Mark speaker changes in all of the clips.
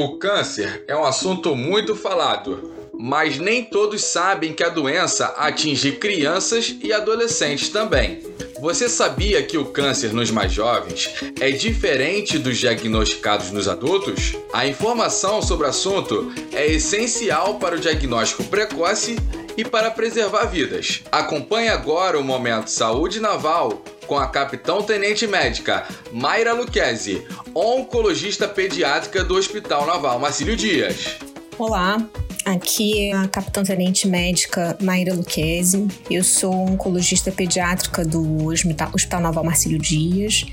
Speaker 1: O câncer é um assunto muito falado, mas nem todos sabem que a doença atinge crianças e adolescentes também. Você sabia que o câncer nos mais jovens é diferente dos diagnosticados nos adultos? A informação sobre o assunto é essencial para o diagnóstico precoce e para preservar vidas. Acompanhe agora o Momento Saúde Naval com a capitão tenente médica Mayra Luquezzi, oncologista pediátrica do Hospital Naval Marcílio Dias.
Speaker 2: Olá, Aqui é a capitã tenente médica Maíra Luquezzi. Eu sou oncologista pediátrica do Hospital Naval Marcílio Dias.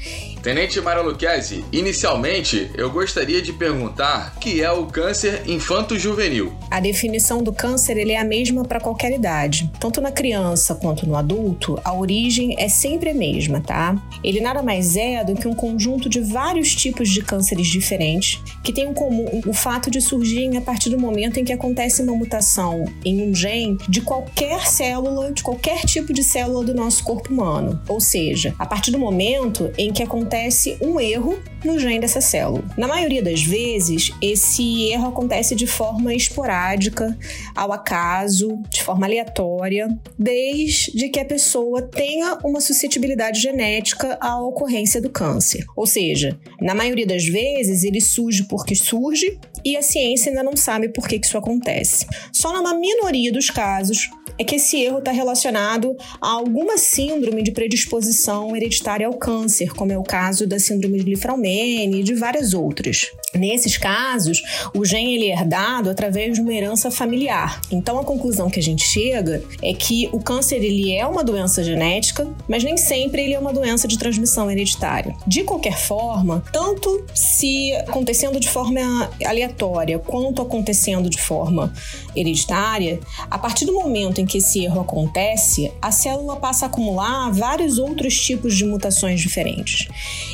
Speaker 1: Tenente Maíra Luquezzi, inicialmente eu gostaria de perguntar o que é o câncer infanto-juvenil.
Speaker 2: A definição do câncer ele é a mesma para qualquer idade. Tanto na criança quanto no adulto, a origem é sempre a mesma, tá? Ele nada mais é do que um conjunto de vários tipos de cânceres diferentes que têm em comum o fato de surgirem a partir do momento em que acontece uma mutação em um gene de qualquer célula, de qualquer tipo de célula do nosso corpo humano. Ou seja, a partir do momento em que acontece um erro no gene dessa célula. Na maioria das vezes, esse erro acontece de forma esporádica, ao acaso, de forma aleatória, desde que a pessoa tenha uma suscetibilidade genética à ocorrência do câncer. Ou seja, na maioria das vezes, ele surge porque surge e a ciência ainda não sabe por que isso acontece. Só numa minoria dos casos é que esse erro está relacionado a alguma síndrome de predisposição hereditária ao câncer, como é o caso da síndrome de Lifraumene e de várias outras. Nesses casos, o gene ele é herdado através de uma herança familiar. Então a conclusão que a gente chega é que o câncer ele é uma doença genética, mas nem sempre ele é uma doença de transmissão hereditária. De qualquer forma, tanto se acontecendo de forma aleatória quanto acontecendo de forma hereditária, a partir do momento em que esse erro acontece, a célula passa a acumular vários outros tipos de mutações diferentes.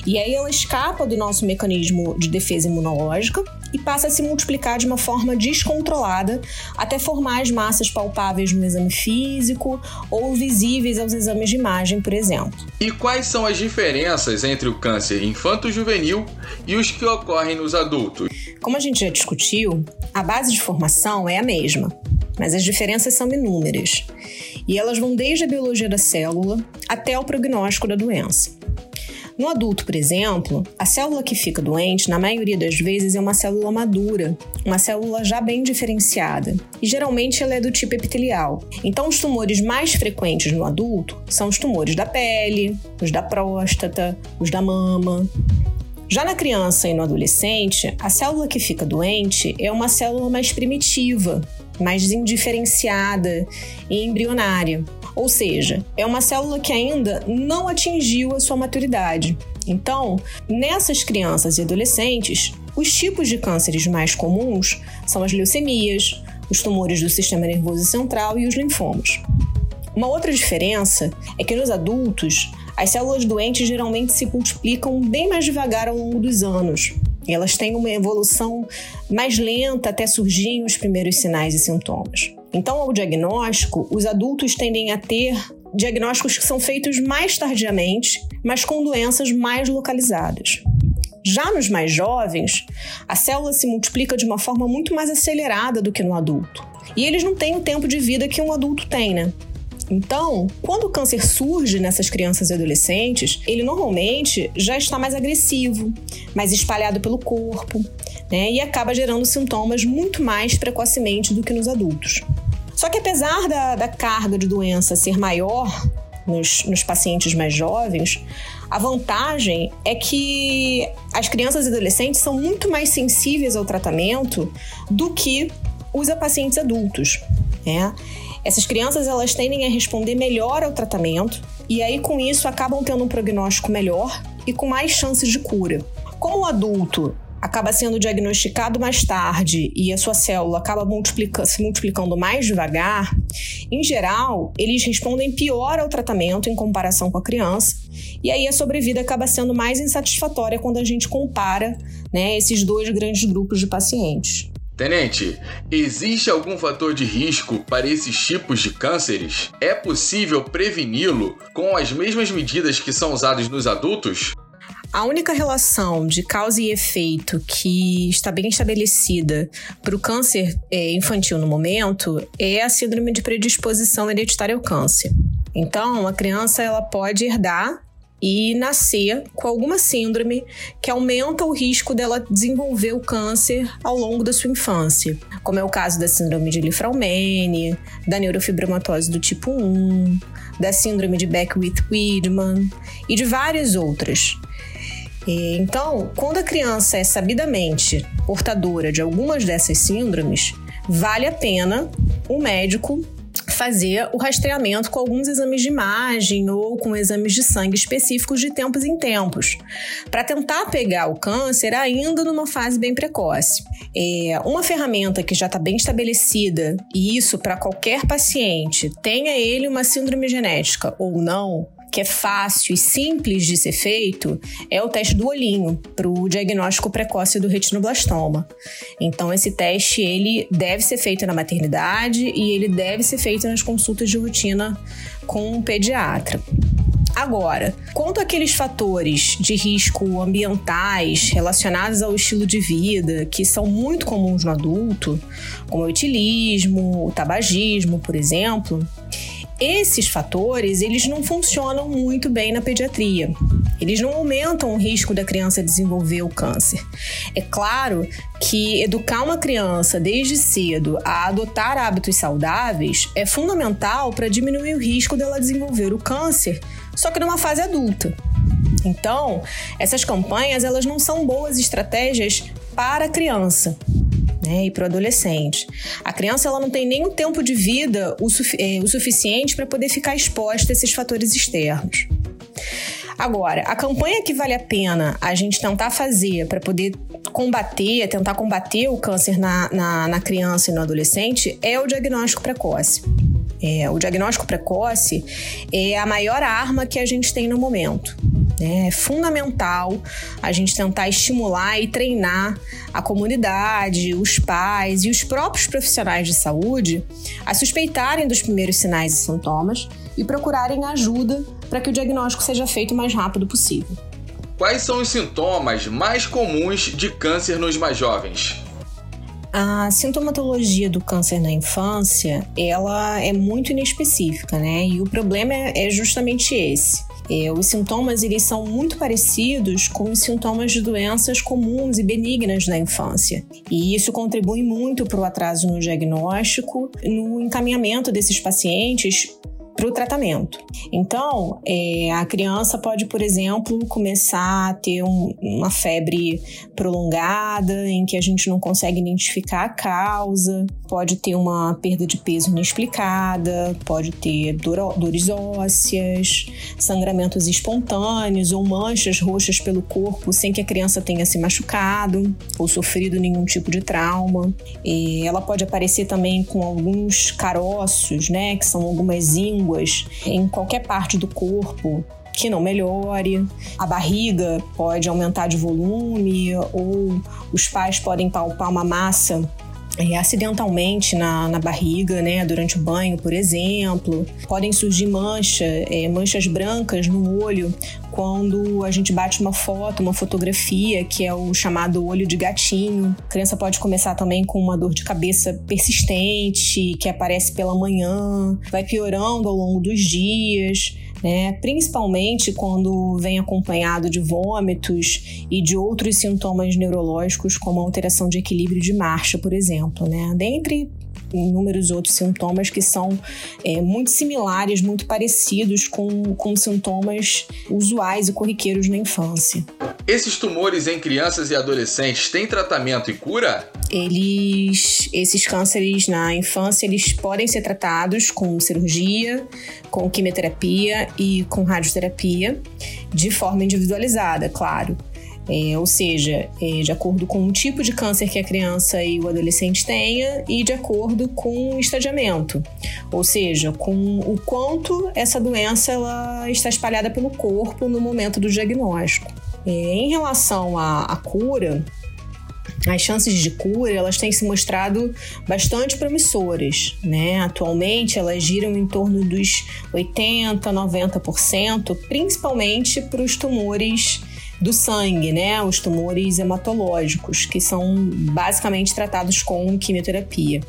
Speaker 2: E aí ela escapa do nosso mecanismo de defesa imunológica imunológica e passa a se multiplicar de uma forma descontrolada até formar as massas palpáveis no exame físico ou visíveis aos exames de imagem, por exemplo.
Speaker 1: E quais são as diferenças entre o câncer infanto-juvenil e os que ocorrem nos adultos?
Speaker 2: Como a gente já discutiu, a base de formação é a mesma, mas as diferenças são inúmeras. E elas vão desde a biologia da célula até o prognóstico da doença. No adulto, por exemplo, a célula que fica doente, na maioria das vezes, é uma célula madura, uma célula já bem diferenciada, e geralmente ela é do tipo epitelial. Então, os tumores mais frequentes no adulto são os tumores da pele, os da próstata, os da mama. Já na criança e no adolescente, a célula que fica doente é uma célula mais primitiva, mais indiferenciada e embrionária. Ou seja, é uma célula que ainda não atingiu a sua maturidade. Então, nessas crianças e adolescentes, os tipos de cânceres mais comuns são as leucemias, os tumores do sistema nervoso central e os linfomas. Uma outra diferença é que nos adultos, as células doentes geralmente se multiplicam bem mais devagar ao longo dos anos. Elas têm uma evolução mais lenta até surgirem os primeiros sinais e sintomas. Então, ao diagnóstico, os adultos tendem a ter diagnósticos que são feitos mais tardiamente, mas com doenças mais localizadas. Já nos mais jovens, a célula se multiplica de uma forma muito mais acelerada do que no adulto. E eles não têm o tempo de vida que um adulto tem, né? Então, quando o câncer surge nessas crianças e adolescentes, ele normalmente já está mais agressivo, mais espalhado pelo corpo, né? E acaba gerando sintomas muito mais precocemente do que nos adultos. Só que apesar da, da carga de doença ser maior nos, nos pacientes mais jovens, a vantagem é que as crianças e adolescentes são muito mais sensíveis ao tratamento do que os pacientes adultos. Né? Essas crianças elas tendem a responder melhor ao tratamento e aí com isso acabam tendo um prognóstico melhor e com mais chances de cura. Como o adulto acaba sendo diagnosticado mais tarde e a sua célula acaba multiplica se multiplicando mais devagar, em geral, eles respondem pior ao tratamento em comparação com a criança, e aí a sobrevida acaba sendo mais insatisfatória quando a gente compara né, esses dois grandes grupos de pacientes.
Speaker 1: Tenente, existe algum fator de risco para esses tipos de cânceres? É possível preveni-lo com as mesmas medidas que são usadas nos adultos?
Speaker 2: A única relação de causa e efeito que está bem estabelecida para o câncer é, infantil no momento é a síndrome de predisposição hereditária ao câncer. Então, a criança ela pode herdar e nascer com alguma síndrome que aumenta o risco dela desenvolver o câncer ao longo da sua infância, como é o caso da síndrome de Li-Fraumeni, da neurofibromatose do tipo 1, da síndrome de Beckwith-Wiedemann e de várias outras. Então, quando a criança é sabidamente portadora de algumas dessas síndromes, vale a pena o médico fazer o rastreamento com alguns exames de imagem ou com exames de sangue específicos de tempos em tempos, para tentar pegar o câncer ainda numa fase bem precoce. É uma ferramenta que já está bem estabelecida, e isso para qualquer paciente, tenha ele uma síndrome genética ou não, que é fácil e simples de ser feito é o teste do olhinho para o diagnóstico precoce do retinoblastoma. Então esse teste ele deve ser feito na maternidade e ele deve ser feito nas consultas de rotina com um pediatra. Agora, quanto àqueles fatores de risco ambientais relacionados ao estilo de vida que são muito comuns no adulto, como o etilismo, o tabagismo, por exemplo, esses fatores, eles não funcionam muito bem na pediatria. Eles não aumentam o risco da criança desenvolver o câncer. É claro que educar uma criança desde cedo a adotar hábitos saudáveis é fundamental para diminuir o risco dela desenvolver o câncer, só que numa fase adulta. Então, essas campanhas elas não são boas estratégias para a criança né, e para o adolescente. A criança ela não tem nenhum tempo de vida o, é, o suficiente para poder ficar exposta a esses fatores externos. Agora, a campanha que vale a pena a gente tentar fazer para poder combater, tentar combater o câncer na, na, na, criança e no adolescente é o diagnóstico precoce. É, o diagnóstico precoce é a maior arma que a gente tem no momento. Né? É fundamental a gente tentar estimular e treinar a comunidade, os pais e os próprios profissionais de saúde a suspeitarem dos primeiros sinais e sintomas e procurarem ajuda para que o diagnóstico seja feito o mais rápido possível.
Speaker 1: Quais são os sintomas mais comuns de câncer nos mais jovens?
Speaker 2: A sintomatologia do câncer na infância, ela é muito inespecífica, né? E o problema é justamente esse. É, os sintomas eles são muito parecidos com os sintomas de doenças comuns e benignas da infância. E isso contribui muito para o atraso no diagnóstico, no encaminhamento desses pacientes para o tratamento. Então, é, a criança pode, por exemplo, começar a ter um, uma febre prolongada, em que a gente não consegue identificar a causa, pode ter uma perda de peso inexplicada, pode ter dor, dores ósseas, sangramentos espontâneos ou manchas roxas pelo corpo sem que a criança tenha se machucado ou sofrido nenhum tipo de trauma. E ela pode aparecer também com alguns caroços, né, que são algumas ínguas línguas em qualquer parte do corpo que não melhore, a barriga pode aumentar de volume ou os pais podem palpar uma massa é, acidentalmente na, na barriga, né, durante o banho, por exemplo. Podem surgir mancha, é, manchas brancas no olho quando a gente bate uma foto, uma fotografia, que é o chamado olho de gatinho. A criança pode começar também com uma dor de cabeça persistente, que aparece pela manhã, vai piorando ao longo dos dias né? Principalmente quando vem acompanhado de vômitos e de outros sintomas neurológicos, como alteração de equilíbrio de marcha, por exemplo, né? Dentre inúmeros outros sintomas que são é, muito similares, muito parecidos com, com sintomas usuais e corriqueiros na infância.
Speaker 1: Esses tumores em crianças e adolescentes têm tratamento e cura?
Speaker 2: Eles, esses cânceres na infância, eles podem ser tratados com cirurgia, com quimioterapia e com radioterapia, de forma individualizada, claro. É, ou seja, é, de acordo com o tipo de câncer que a criança e o adolescente tenha e de acordo com o estadiamento, ou seja, com o quanto essa doença ela está espalhada pelo corpo no momento do diagnóstico. É, em relação à, à cura, as chances de cura elas têm se mostrado bastante promissoras, né? Atualmente elas giram em torno dos 80, 90%, principalmente para os tumores do sangue, né? Os tumores hematológicos, que são basicamente tratados com quimioterapia.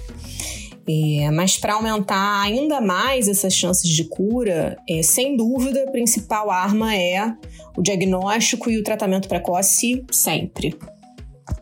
Speaker 2: É, mas para aumentar ainda mais essas chances de cura, é, sem dúvida, a principal arma é o diagnóstico e o tratamento precoce sempre.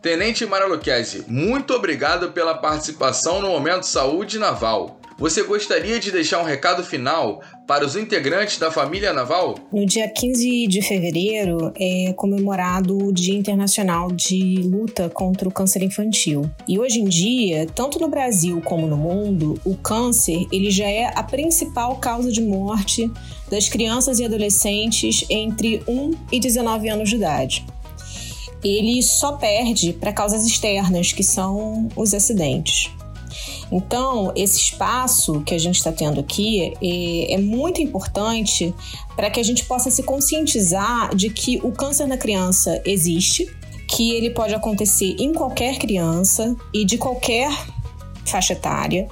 Speaker 1: Tenente Mara Luquezzi, muito obrigado pela participação no Momento Saúde Naval. Você gostaria de deixar um recado final para os integrantes da família naval?
Speaker 2: No dia 15 de fevereiro é comemorado o Dia Internacional de Luta contra o Câncer Infantil. E hoje em dia, tanto no Brasil como no mundo, o câncer ele já é a principal causa de morte das crianças e adolescentes entre 1 e 19 anos de idade ele só perde para causas externas, que são os acidentes. Então, esse espaço que a gente está tendo aqui é, é muito importante para que a gente possa se conscientizar de que o câncer na criança existe, que ele pode acontecer em qualquer criança e de qualquer faixa etária,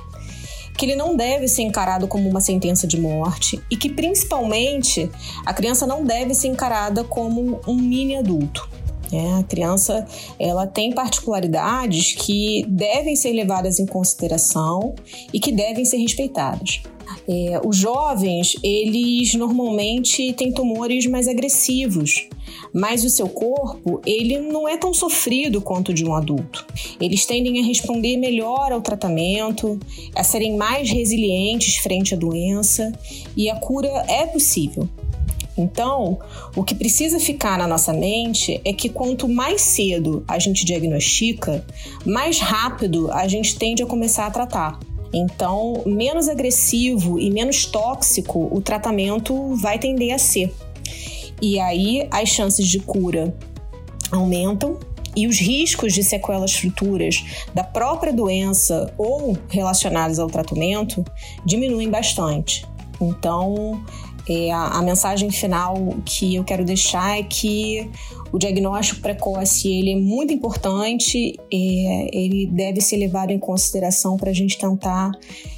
Speaker 2: que ele não deve ser encarado como uma sentença de morte e que, principalmente, a criança não deve ser encarada como um mini adulto. É, a criança ela tem particularidades que devem ser levadas em consideração e que devem ser respeitadas. É, os jovens, eles normalmente têm tumores mais agressivos, mas o seu corpo, ele não é tão sofrido quanto o de um adulto. Eles tendem a responder melhor ao tratamento, a serem mais resilientes frente à doença e a cura é possível. Então, o que precisa ficar na nossa mente é que quanto mais cedo a gente diagnostica, mais rápido a gente tende a começar a tratar. Então, menos agressivo e menos tóxico o tratamento vai tender a ser. E aí as chances de cura aumentam e os riscos de sequelas futuras da própria doença ou relacionadas ao tratamento diminuem bastante. Então, é, a, a, mensagem final que eu quero deixar é que o diagnóstico precoce ele é muito importante, é, ele deve ser levado em consideração para a gente tentar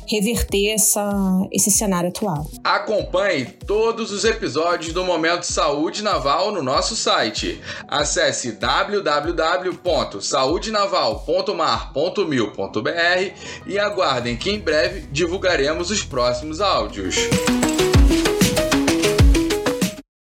Speaker 2: reverter essa, esse cenário atual.
Speaker 1: Acompanhe todos os episódios do Momento Saúde Naval no nosso site. Acesse www.saudenaval.mar.mil.br e aguardem que em breve divulgaremos os próximos áudios.